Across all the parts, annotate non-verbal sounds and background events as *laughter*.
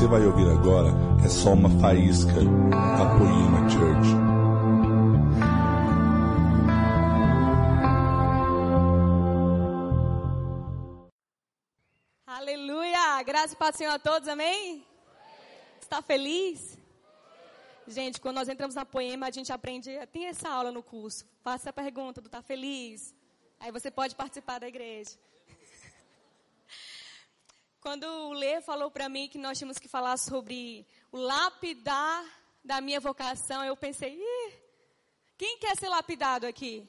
você vai ouvir agora é só uma faísca da Poema Church. Aleluia! Graças e paz Senhor a todos, amém? Está feliz? Gente, quando nós entramos na poema, a gente aprende, tem essa aula no curso. Faça a pergunta do tá feliz. Aí você pode participar da igreja. Quando o Lê falou para mim que nós tínhamos que falar sobre o lapidar da minha vocação, eu pensei, Ih, quem quer ser lapidado aqui?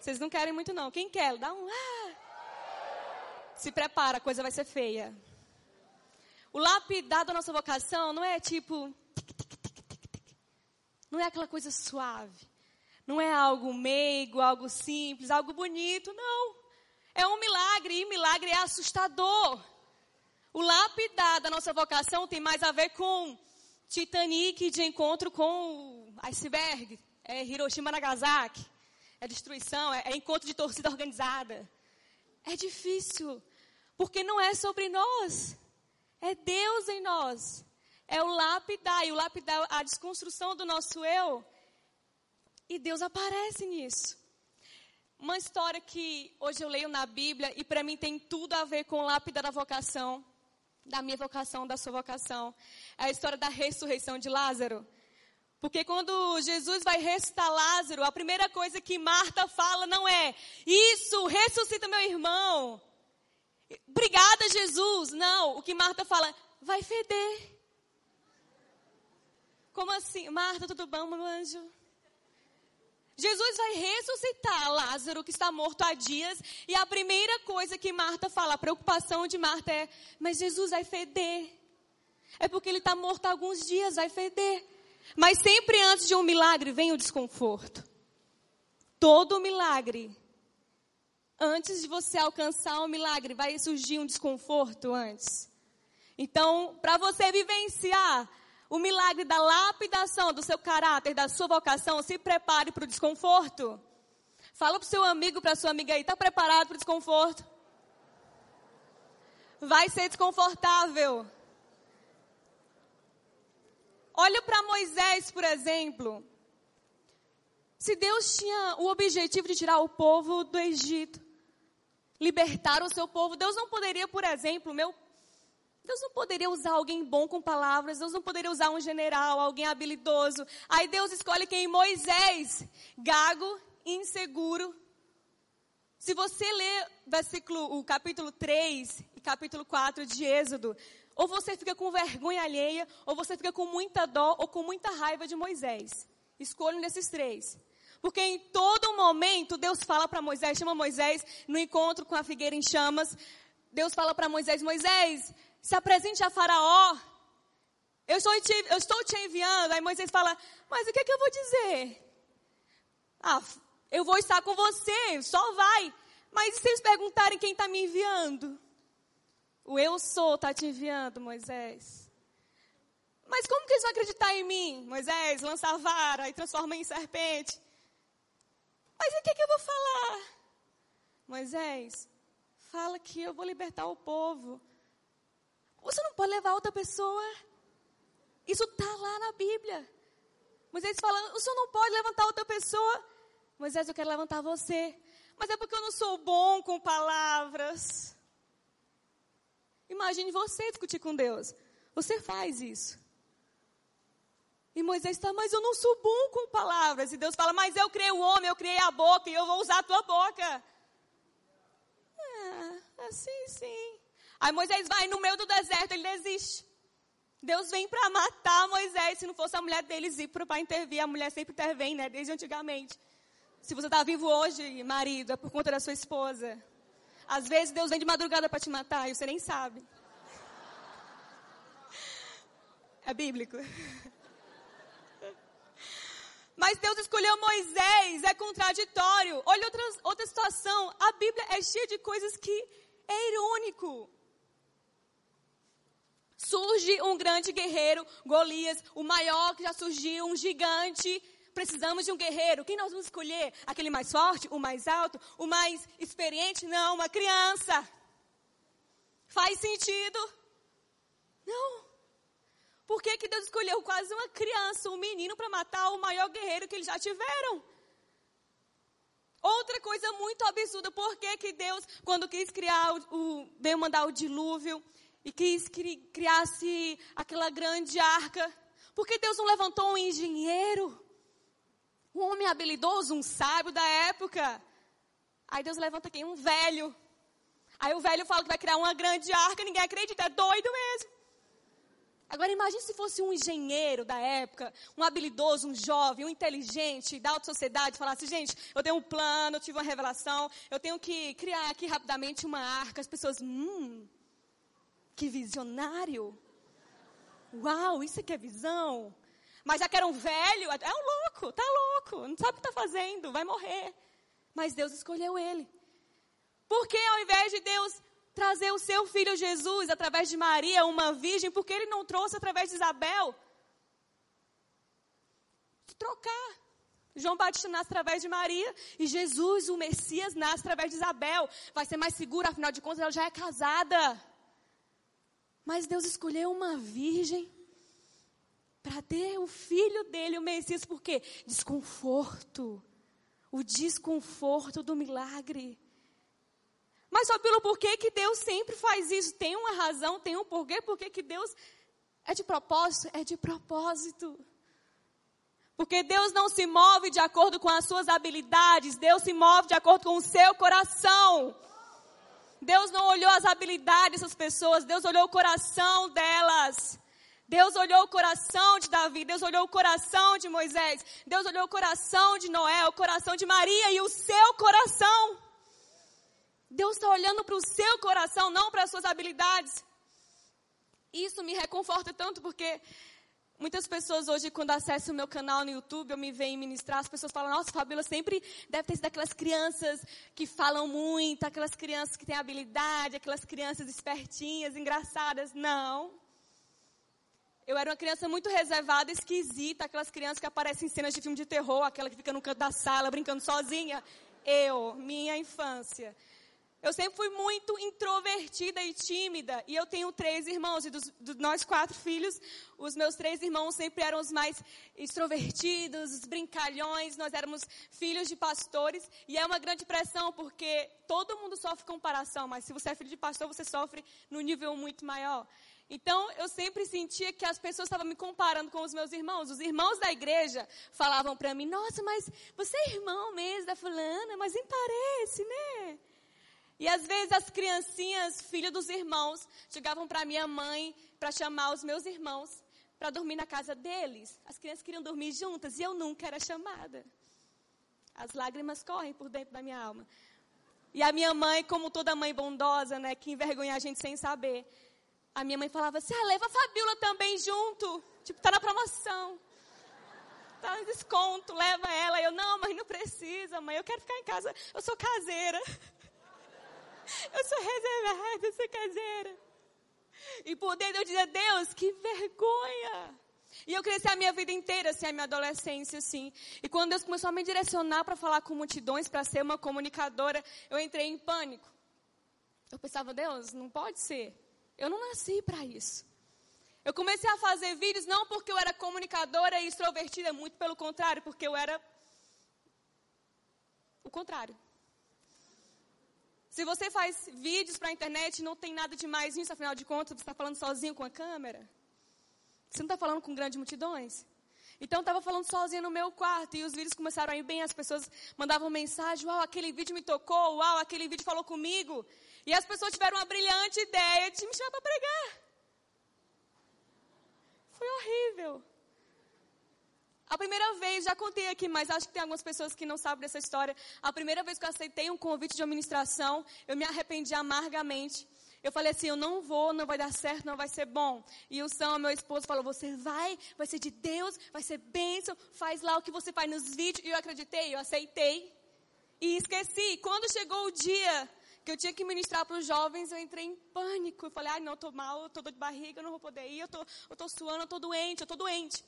Vocês não querem muito não. Quem quer? Dá um ah. Se prepara, a coisa vai ser feia. O lapidar da nossa vocação não é tipo não é aquela coisa suave. Não é algo meigo, algo simples, algo bonito, não. É um milagre e milagre é assustador. O lapidar da nossa vocação tem mais a ver com Titanic de encontro com o iceberg. É Hiroshima Nagasaki. É destruição, é, é encontro de torcida organizada. É difícil, porque não é sobre nós. É Deus em nós. É o lapidar, e o lapidar, a desconstrução do nosso eu. E Deus aparece nisso. Uma história que hoje eu leio na Bíblia e para mim tem tudo a ver com lápida da vocação, da minha vocação, da sua vocação. É a história da ressurreição de Lázaro. Porque quando Jesus vai ressuscitar Lázaro, a primeira coisa que Marta fala não é: Isso, ressuscita meu irmão. Obrigada, Jesus. Não, o que Marta fala: Vai feder. Como assim? Marta, tudo bom, meu anjo? Jesus vai ressuscitar Lázaro, que está morto há dias, e a primeira coisa que Marta fala, a preocupação de Marta é: mas Jesus vai feder. É porque ele está morto há alguns dias, vai feder. Mas sempre antes de um milagre vem o desconforto. Todo milagre, antes de você alcançar um milagre, vai surgir um desconforto antes. Então, para você vivenciar o milagre da lapidação do seu caráter, da sua vocação, se prepare para o desconforto. Fala para o seu amigo, para a sua amiga aí, está preparado para o desconforto? Vai ser desconfortável. Olha para Moisés, por exemplo. Se Deus tinha o objetivo de tirar o povo do Egito, libertar o seu povo, Deus não poderia, por exemplo, meu Deus não poderia usar alguém bom com palavras, Deus não poderia usar um general, alguém habilidoso. Aí Deus escolhe quem? Moisés, gago, inseguro. Se você ler versículo, o capítulo 3 e capítulo 4 de Êxodo, ou você fica com vergonha alheia, ou você fica com muita dó ou com muita raiva de Moisés. Escolha um desses três. Porque em todo momento Deus fala para Moisés, chama Moisés no encontro com a figueira em chamas. Deus fala para Moisés: Moisés, se apresente a Faraó. Eu estou, te, eu estou te enviando. Aí Moisés fala: Mas o que, é que eu vou dizer? Ah, eu vou estar com você, só vai. Mas se eles perguntarem quem está me enviando? O eu sou está te enviando, Moisés. Mas como que eles vão acreditar em mim? Moisés, lança a vara e transforma em serpente. Mas o que, é que eu vou falar? Moisés, fala que eu vou libertar o povo. Você não pode levar outra pessoa. Isso está lá na Bíblia. Moisés falando, o senhor não pode levantar outra pessoa. Moisés, eu quero levantar você. Mas é porque eu não sou bom com palavras. Imagine você discutir com Deus. Você faz isso. E Moisés está, mas eu não sou bom com palavras. E Deus fala, mas eu criei o homem, eu criei a boca e eu vou usar a tua boca. Ah, assim sim. Aí Moisés vai no meio do deserto, ele desiste. Deus vem para matar Moisés. Se não fosse a mulher deles ir para intervir, a mulher sempre intervém, né? Desde antigamente. Se você está vivo hoje, marido, é por conta da sua esposa. Às vezes Deus vem de madrugada para te matar e você nem sabe. É bíblico. *laughs* Mas Deus escolheu Moisés, é contraditório. Olha outra, outra situação. A Bíblia é cheia de coisas que é irônico. Surge um grande guerreiro, Golias, o maior que já surgiu, um gigante. Precisamos de um guerreiro. Quem nós vamos escolher? Aquele mais forte, o mais alto, o mais experiente? Não, uma criança. Faz sentido? Não. Por que, que Deus escolheu quase uma criança, um menino, para matar o maior guerreiro que eles já tiveram? Outra coisa muito absurda, por que, que Deus, quando quis criar, o, o, veio mandar o dilúvio e quis cri, criasse aquela grande arca, por que Deus não levantou um engenheiro? Um homem habilidoso, um sábio da época. Aí Deus levanta quem? Um velho. Aí o velho fala que vai criar uma grande arca, ninguém acredita, é doido mesmo. Agora imagine se fosse um engenheiro da época, um habilidoso, um jovem, um inteligente da alta sociedade, falasse, gente, eu tenho um plano, eu tive uma revelação, eu tenho que criar aqui rapidamente uma arca. As pessoas, hum, que visionário. Uau, isso aqui é visão. Mas já que era um velho, é um louco, tá louco, não sabe o que está fazendo, vai morrer. Mas Deus escolheu ele. Porque ao invés de Deus trazer o seu filho Jesus através de Maria, uma virgem, porque ele não trouxe através de Isabel? Trocar. João Batista nasce através de Maria e Jesus, o Messias, nasce através de Isabel. Vai ser mais seguro, afinal de contas, ela já é casada. Mas Deus escolheu uma virgem para ter o filho dele, o Messias, por quê? Desconforto. O desconforto do milagre. Mas só pelo porquê que Deus sempre faz isso. Tem uma razão, tem um porquê, porque que Deus é de propósito? É de propósito. Porque Deus não se move de acordo com as suas habilidades, Deus se move de acordo com o seu coração. Deus não olhou as habilidades dessas pessoas, Deus olhou o coração delas. Deus olhou o coração de Davi, Deus olhou o coração de Moisés, Deus olhou o coração de Noé, o coração de Maria e o seu coração. Deus está olhando para o seu coração, não para as suas habilidades. Isso me reconforta tanto porque muitas pessoas hoje, quando acessam o meu canal no YouTube, eu me veem ministrar, as pessoas falam, nossa, Fabíola sempre deve ter sido aquelas crianças que falam muito, aquelas crianças que têm habilidade, aquelas crianças espertinhas, engraçadas. Não. Eu era uma criança muito reservada, esquisita, aquelas crianças que aparecem em cenas de filme de terror, aquela que fica no canto da sala brincando sozinha. Eu, minha infância. Eu sempre fui muito introvertida e tímida. E eu tenho três irmãos. E dos, dos, nós quatro filhos, os meus três irmãos sempre eram os mais extrovertidos, os brincalhões. Nós éramos filhos de pastores. E é uma grande pressão, porque todo mundo sofre comparação. Mas se você é filho de pastor, você sofre no nível muito maior. Então, eu sempre sentia que as pessoas estavam me comparando com os meus irmãos. Os irmãos da igreja falavam para mim: Nossa, mas você é irmão mesmo da fulana, mas nem parece, né? E às vezes as criancinhas, filhas dos irmãos, chegavam para minha mãe para chamar os meus irmãos para dormir na casa deles. As crianças queriam dormir juntas e eu nunca era chamada. As lágrimas correm por dentro da minha alma. E a minha mãe, como toda mãe bondosa, né, que envergonha a gente sem saber, a minha mãe falava assim: ah, leva a Fabiola também junto. Tipo, tá na promoção. Tá em desconto, leva ela. Eu, não, mas não precisa, mãe. Eu quero ficar em casa. Eu sou caseira. Eu sou reservada, eu sou caseira. E por dentro eu dizia, Deus, que vergonha. E eu cresci a minha vida inteira, assim, a minha adolescência, assim. E quando Deus começou a me direcionar para falar com multidões, para ser uma comunicadora, eu entrei em pânico. Eu pensava, Deus, não pode ser. Eu não nasci para isso. Eu comecei a fazer vídeos não porque eu era comunicadora e extrovertida, muito pelo contrário, porque eu era o contrário. Se você faz vídeos para a internet, não tem nada de mais nisso, afinal de contas, você está falando sozinho com a câmera. Você não está falando com grandes multidões. Então, eu estava falando sozinha no meu quarto e os vídeos começaram a ir bem. As pessoas mandavam mensagem: Uau, aquele vídeo me tocou. Uau, aquele vídeo falou comigo. E as pessoas tiveram uma brilhante ideia de me chamar para pregar. Foi horrível. A primeira vez, já contei aqui, mas acho que tem algumas pessoas que não sabem dessa história. A primeira vez que eu aceitei um convite de administração, eu me arrependi amargamente. Eu falei assim, eu não vou, não vai dar certo, não vai ser bom. E o Sam, meu esposo, falou, você vai, vai ser de Deus, vai ser bênção, faz lá o que você faz nos vídeos. E eu acreditei, eu aceitei. E esqueci. Quando chegou o dia que eu tinha que ministrar para os jovens, eu entrei em pânico. Eu falei, ai, não, estou mal, estou de barriga, eu não vou poder ir, eu estou suando, eu estou doente, eu estou doente.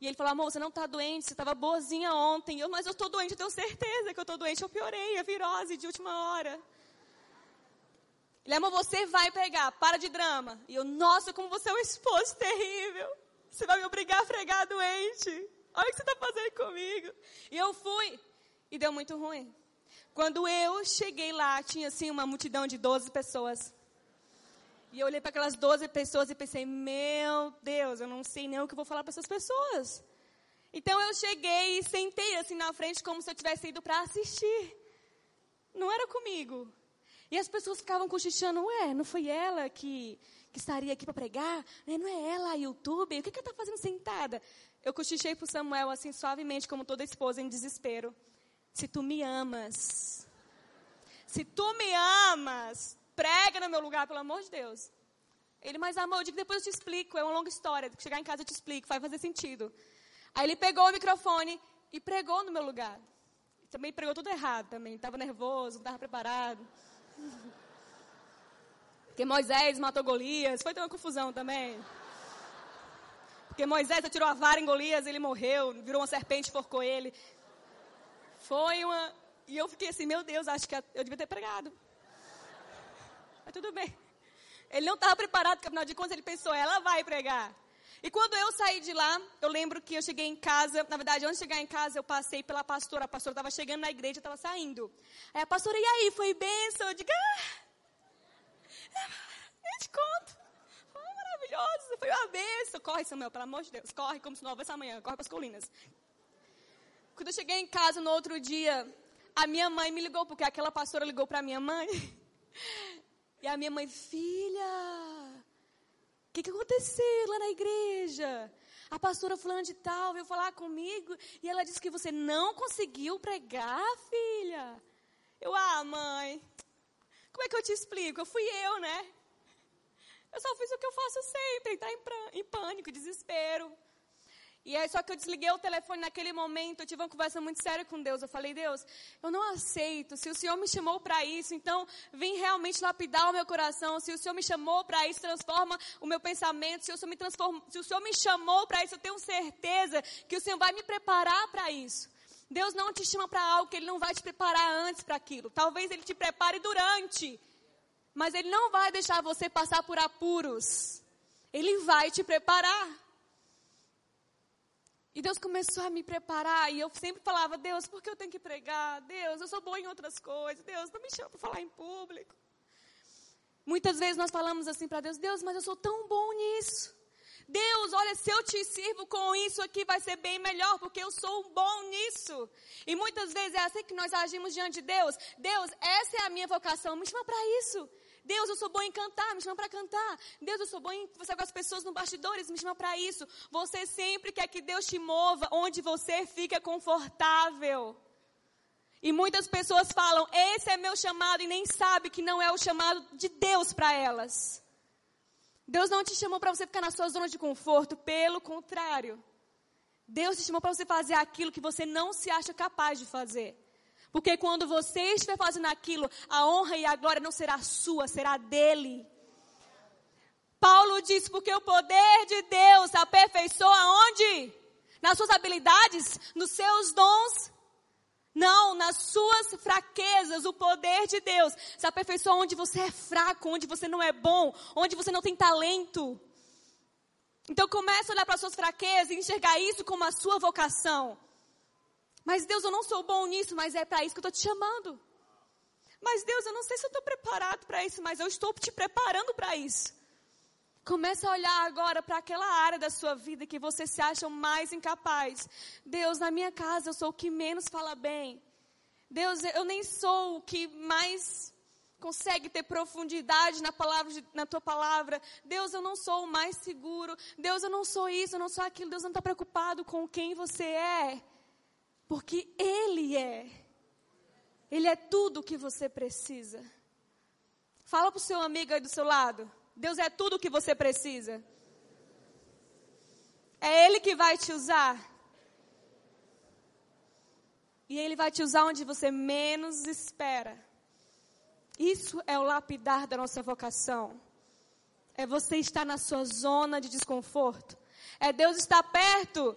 E ele falou, amor, você não está doente, você estava boazinha ontem. Eu, mas eu estou doente, eu tenho certeza que eu estou doente. Eu piorei, a virose de última hora. Ele amor, você vai pregar, para de drama. E eu, nossa, como você é um esposo terrível. Você vai me obrigar a pregar doente. Olha o que você está fazendo comigo. E eu fui. E deu muito ruim. Quando eu cheguei lá, tinha assim uma multidão de 12 pessoas. E eu olhei para aquelas 12 pessoas e pensei, meu Deus, eu não sei nem o que vou falar para essas pessoas. Então eu cheguei e sentei assim na frente como se eu tivesse ido para assistir. Não era comigo. E as pessoas ficavam cochichando, ué, não foi ela que, que estaria aqui para pregar? Né, não é ela a YouTube? O que, que ela está fazendo sentada? Eu cochichei para Samuel assim suavemente, como toda esposa em desespero. Se tu me amas, se tu me amas, prega no meu lugar, pelo amor de Deus. Ele, mas amor, eu digo, depois eu te explico, é uma longa história. Chegar em casa eu te explico, vai fazer sentido. Aí ele pegou o microfone e pregou no meu lugar. Também pregou tudo errado também. Estava nervoso, não estava preparado. Porque Moisés matou Golias. Foi ter uma confusão também. Porque Moisés atirou a vara em Golias, ele morreu, virou uma serpente, forcou ele. Foi uma. E eu fiquei assim, meu Deus, acho que eu devia ter pregado. Mas tudo bem. Ele não estava preparado, porque afinal de contas ele pensou, ela vai pregar. E quando eu saí de lá, eu lembro que eu cheguei em casa, na verdade, antes de chegar em casa, eu passei pela pastora, a pastora estava chegando na igreja, estava saindo. Aí a pastora, e aí, foi bênção? Eu digo, ah, nem te conto. Foi maravilhoso, foi uma bênção. Corre, Samuel, pelo amor de Deus, corre como se não houvesse amanhã, corre para as colinas. Quando eu cheguei em casa no outro dia, a minha mãe me ligou, porque aquela pastora ligou para minha mãe. E a minha mãe, filha, o que, que aconteceu lá na igreja? A pastora fulana de tal veio falar comigo e ela disse que você não conseguiu pregar, filha. Eu, ah, mãe, como é que eu te explico? Eu fui eu, né? Eu só fiz o que eu faço sempre, entrar em, em pânico, desespero. E aí, só que eu desliguei o telefone naquele momento, eu tive uma conversa muito séria com Deus. Eu falei, Deus, eu não aceito. Se o Senhor me chamou para isso, então vem realmente lapidar o meu coração. Se o Senhor me chamou para isso, transforma o meu pensamento. Se o Senhor me, transforma, se o Senhor me chamou para isso, eu tenho certeza que o Senhor vai me preparar para isso. Deus não te chama para algo que Ele não vai te preparar antes para aquilo. Talvez Ele te prepare durante. Mas Ele não vai deixar você passar por apuros. Ele vai te preparar. E Deus começou a me preparar. E eu sempre falava: Deus, por que eu tenho que pregar? Deus, eu sou boa em outras coisas. Deus, não me chama para falar em público. Muitas vezes nós falamos assim para Deus: Deus, mas eu sou tão bom nisso. Deus, olha, se eu te sirvo com isso aqui vai ser bem melhor, porque eu sou bom nisso. E muitas vezes é assim que nós agimos diante de Deus. Deus, essa é a minha vocação, me chama para isso. Deus, eu sou bom em cantar, me chama para cantar. Deus, eu sou bom em conversar com as pessoas no bastidores, me chama para isso. Você sempre quer que Deus te mova onde você fica confortável. E muitas pessoas falam, esse é meu chamado, e nem sabe que não é o chamado de Deus para elas. Deus não te chamou para você ficar na sua zona de conforto, pelo contrário. Deus te chamou para você fazer aquilo que você não se acha capaz de fazer. Porque quando você estiver fazendo aquilo, a honra e a glória não será sua, será dele. Paulo diz: porque o poder de Deus aperfeiçoa onde? Nas suas habilidades, nos seus dons. Não, nas suas fraquezas, o poder de Deus se aperfeiçoa onde você é fraco, onde você não é bom, onde você não tem talento. Então comece a olhar para as suas fraquezas e enxergar isso como a sua vocação. Mas Deus, eu não sou bom nisso, mas é para isso que eu estou te chamando. Mas Deus, eu não sei se eu estou preparado para isso, mas eu estou te preparando para isso. Começa a olhar agora para aquela área da sua vida que você se acha mais incapaz. Deus, na minha casa eu sou o que menos fala bem. Deus, eu nem sou o que mais consegue ter profundidade na palavra, na tua palavra. Deus, eu não sou o mais seguro. Deus, eu não sou isso, eu não sou aquilo. Deus não está preocupado com quem você é. Porque Ele é. Ele é tudo o que você precisa. Fala para o seu amigo aí do seu lado. Deus é tudo o que você precisa. É Ele que vai te usar. E Ele vai te usar onde você menos espera. Isso é o lapidar da nossa vocação. É você estar na sua zona de desconforto. É Deus estar perto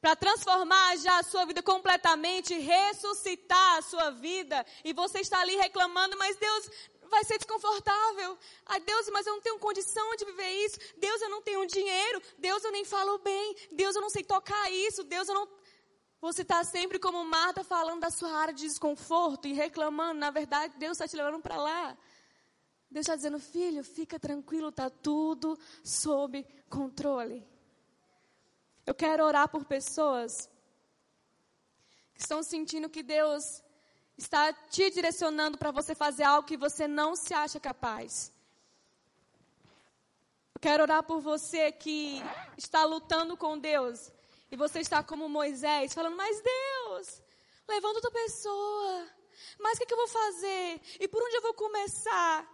para transformar já a sua vida completamente, ressuscitar a sua vida, e você está ali reclamando, mas Deus, vai ser desconfortável. Ai, Deus, mas eu não tenho condição de viver isso. Deus, eu não tenho dinheiro. Deus, eu nem falo bem. Deus, eu não sei tocar isso. Deus, eu não. Você está sempre como Marta falando da sua área de desconforto e reclamando. Na verdade, Deus está te levando para lá. Deus está dizendo, filho, fica tranquilo, está tudo sob controle. Eu quero orar por pessoas que estão sentindo que Deus está te direcionando para você fazer algo que você não se acha capaz. Eu quero orar por você que está lutando com Deus e você está como Moisés, falando: Mas Deus, levanta outra pessoa. Mas o que, que eu vou fazer? E por onde eu vou começar?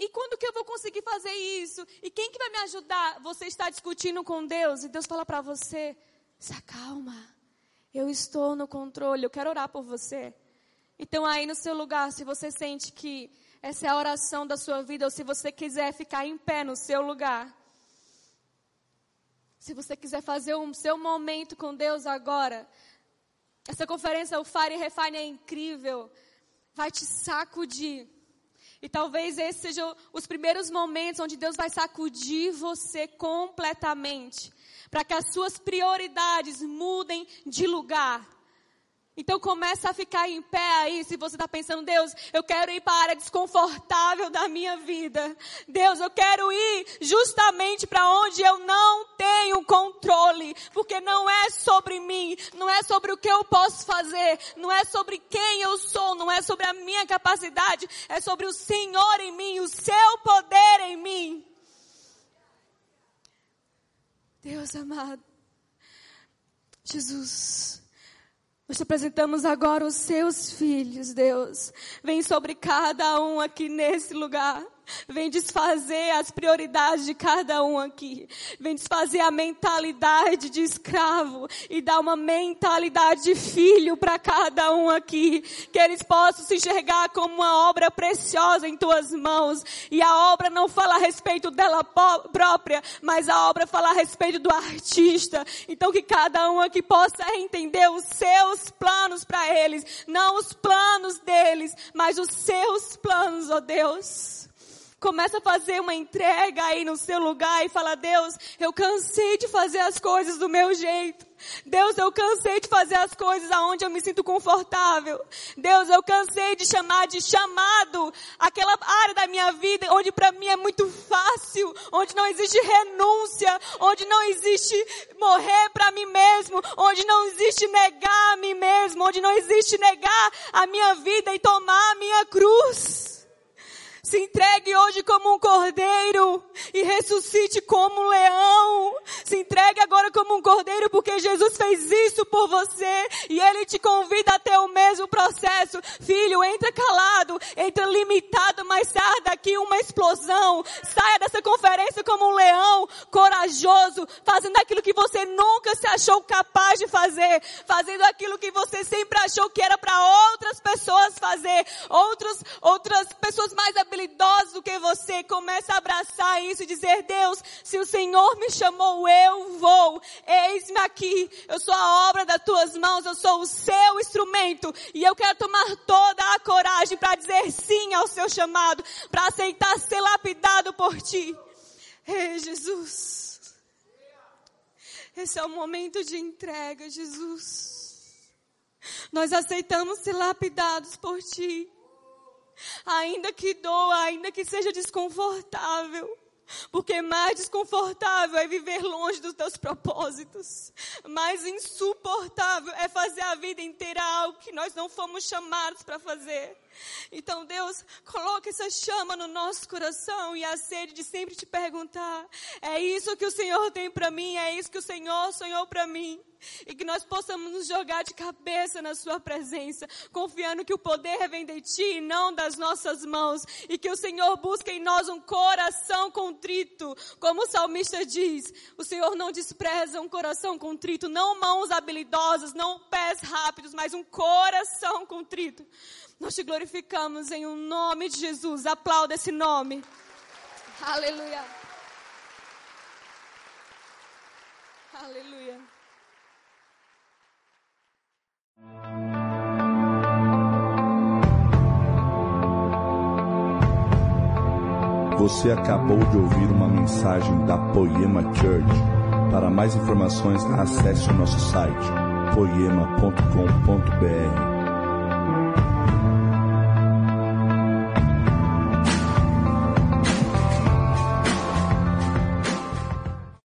E quando que eu vou conseguir fazer isso? E quem que vai me ajudar? Você está discutindo com Deus e Deus fala para você: se acalma, eu estou no controle, eu quero orar por você. Então, aí no seu lugar, se você sente que essa é a oração da sua vida, ou se você quiser ficar em pé no seu lugar, se você quiser fazer o seu momento com Deus agora, essa conferência, o Fire Refine é incrível, vai te sacudir. E talvez esses sejam os primeiros momentos onde Deus vai sacudir você completamente, para que as suas prioridades mudem de lugar. Então começa a ficar em pé aí, se você está pensando, Deus, eu quero ir para a área desconfortável da minha vida. Deus, eu quero ir justamente para onde eu não tenho controle, porque não é sobre mim, não é sobre o que eu posso fazer, não é sobre quem eu sou, não é sobre a minha capacidade, é sobre o Senhor em mim, o seu poder em mim. Deus amado, Jesus. Nós te apresentamos agora os seus filhos, Deus. Vem sobre cada um aqui nesse lugar. Vem desfazer as prioridades de cada um aqui. Vem desfazer a mentalidade de escravo e dar uma mentalidade de filho para cada um aqui. Que eles possam se enxergar como uma obra preciosa em tuas mãos. E a obra não fala a respeito dela própria, mas a obra fala a respeito do artista. Então que cada um aqui possa entender os seus planos para eles. Não os planos deles, mas os seus planos, ó oh Deus. Começa a fazer uma entrega aí no seu lugar e fala, Deus, eu cansei de fazer as coisas do meu jeito. Deus, eu cansei de fazer as coisas aonde eu me sinto confortável. Deus, eu cansei de chamar de chamado aquela área da minha vida onde para mim é muito fácil, onde não existe renúncia, onde não existe morrer para mim mesmo, onde não existe negar a mim mesmo, onde não existe negar a minha vida e tomar a minha cruz. Se entregue hoje como um cordeiro e ressuscite como um leão. Se entregue agora como um cordeiro porque Jesus fez isso por você e ele te convida a ter o mesmo processo. Filho, entra calado, entra limitado, mas saia daqui uma explosão. Saia dessa conferência como um leão corajoso, fazendo aquilo que você nunca se achou capaz de fazer, fazendo aquilo que você sempre achou que era para outras pessoas fazer, outros, outras pessoas mais habilidosos do que você, começa a abraçar isso e dizer, Deus, se o Senhor me chamou, eu vou. Eis-me aqui. Eu sou a obra das tuas mãos, eu sou o seu instrumento. E eu quero tomar toda a coragem para dizer sim ao seu chamado, para aceitar ser lapidado por ti. Ei, Jesus. Esse é o momento de entrega, Jesus. Nós aceitamos ser lapidados por ti ainda que doa, ainda que seja desconfortável. Porque mais desconfortável é viver longe dos teus propósitos. Mais insuportável é fazer a vida inteira algo que nós não fomos chamados para fazer. Então, Deus, coloca essa chama no nosso coração e a sede de sempre te perguntar: é isso que o Senhor tem para mim? É isso que o Senhor sonhou para mim? E que nós possamos nos jogar de cabeça na Sua presença, confiando que o poder vem de Ti e não das nossas mãos. E que o Senhor busque em nós um coração contrito. Como o salmista diz, o Senhor não despreza um coração contrito, não mãos habilidosas, não pés rápidos, mas um coração contrito. Nós te glorificamos em um nome de Jesus. Aplauda esse nome. Aleluia. Aleluia. Você acabou de ouvir uma mensagem da Poema Church. Para mais informações, acesse o nosso site poema.com.br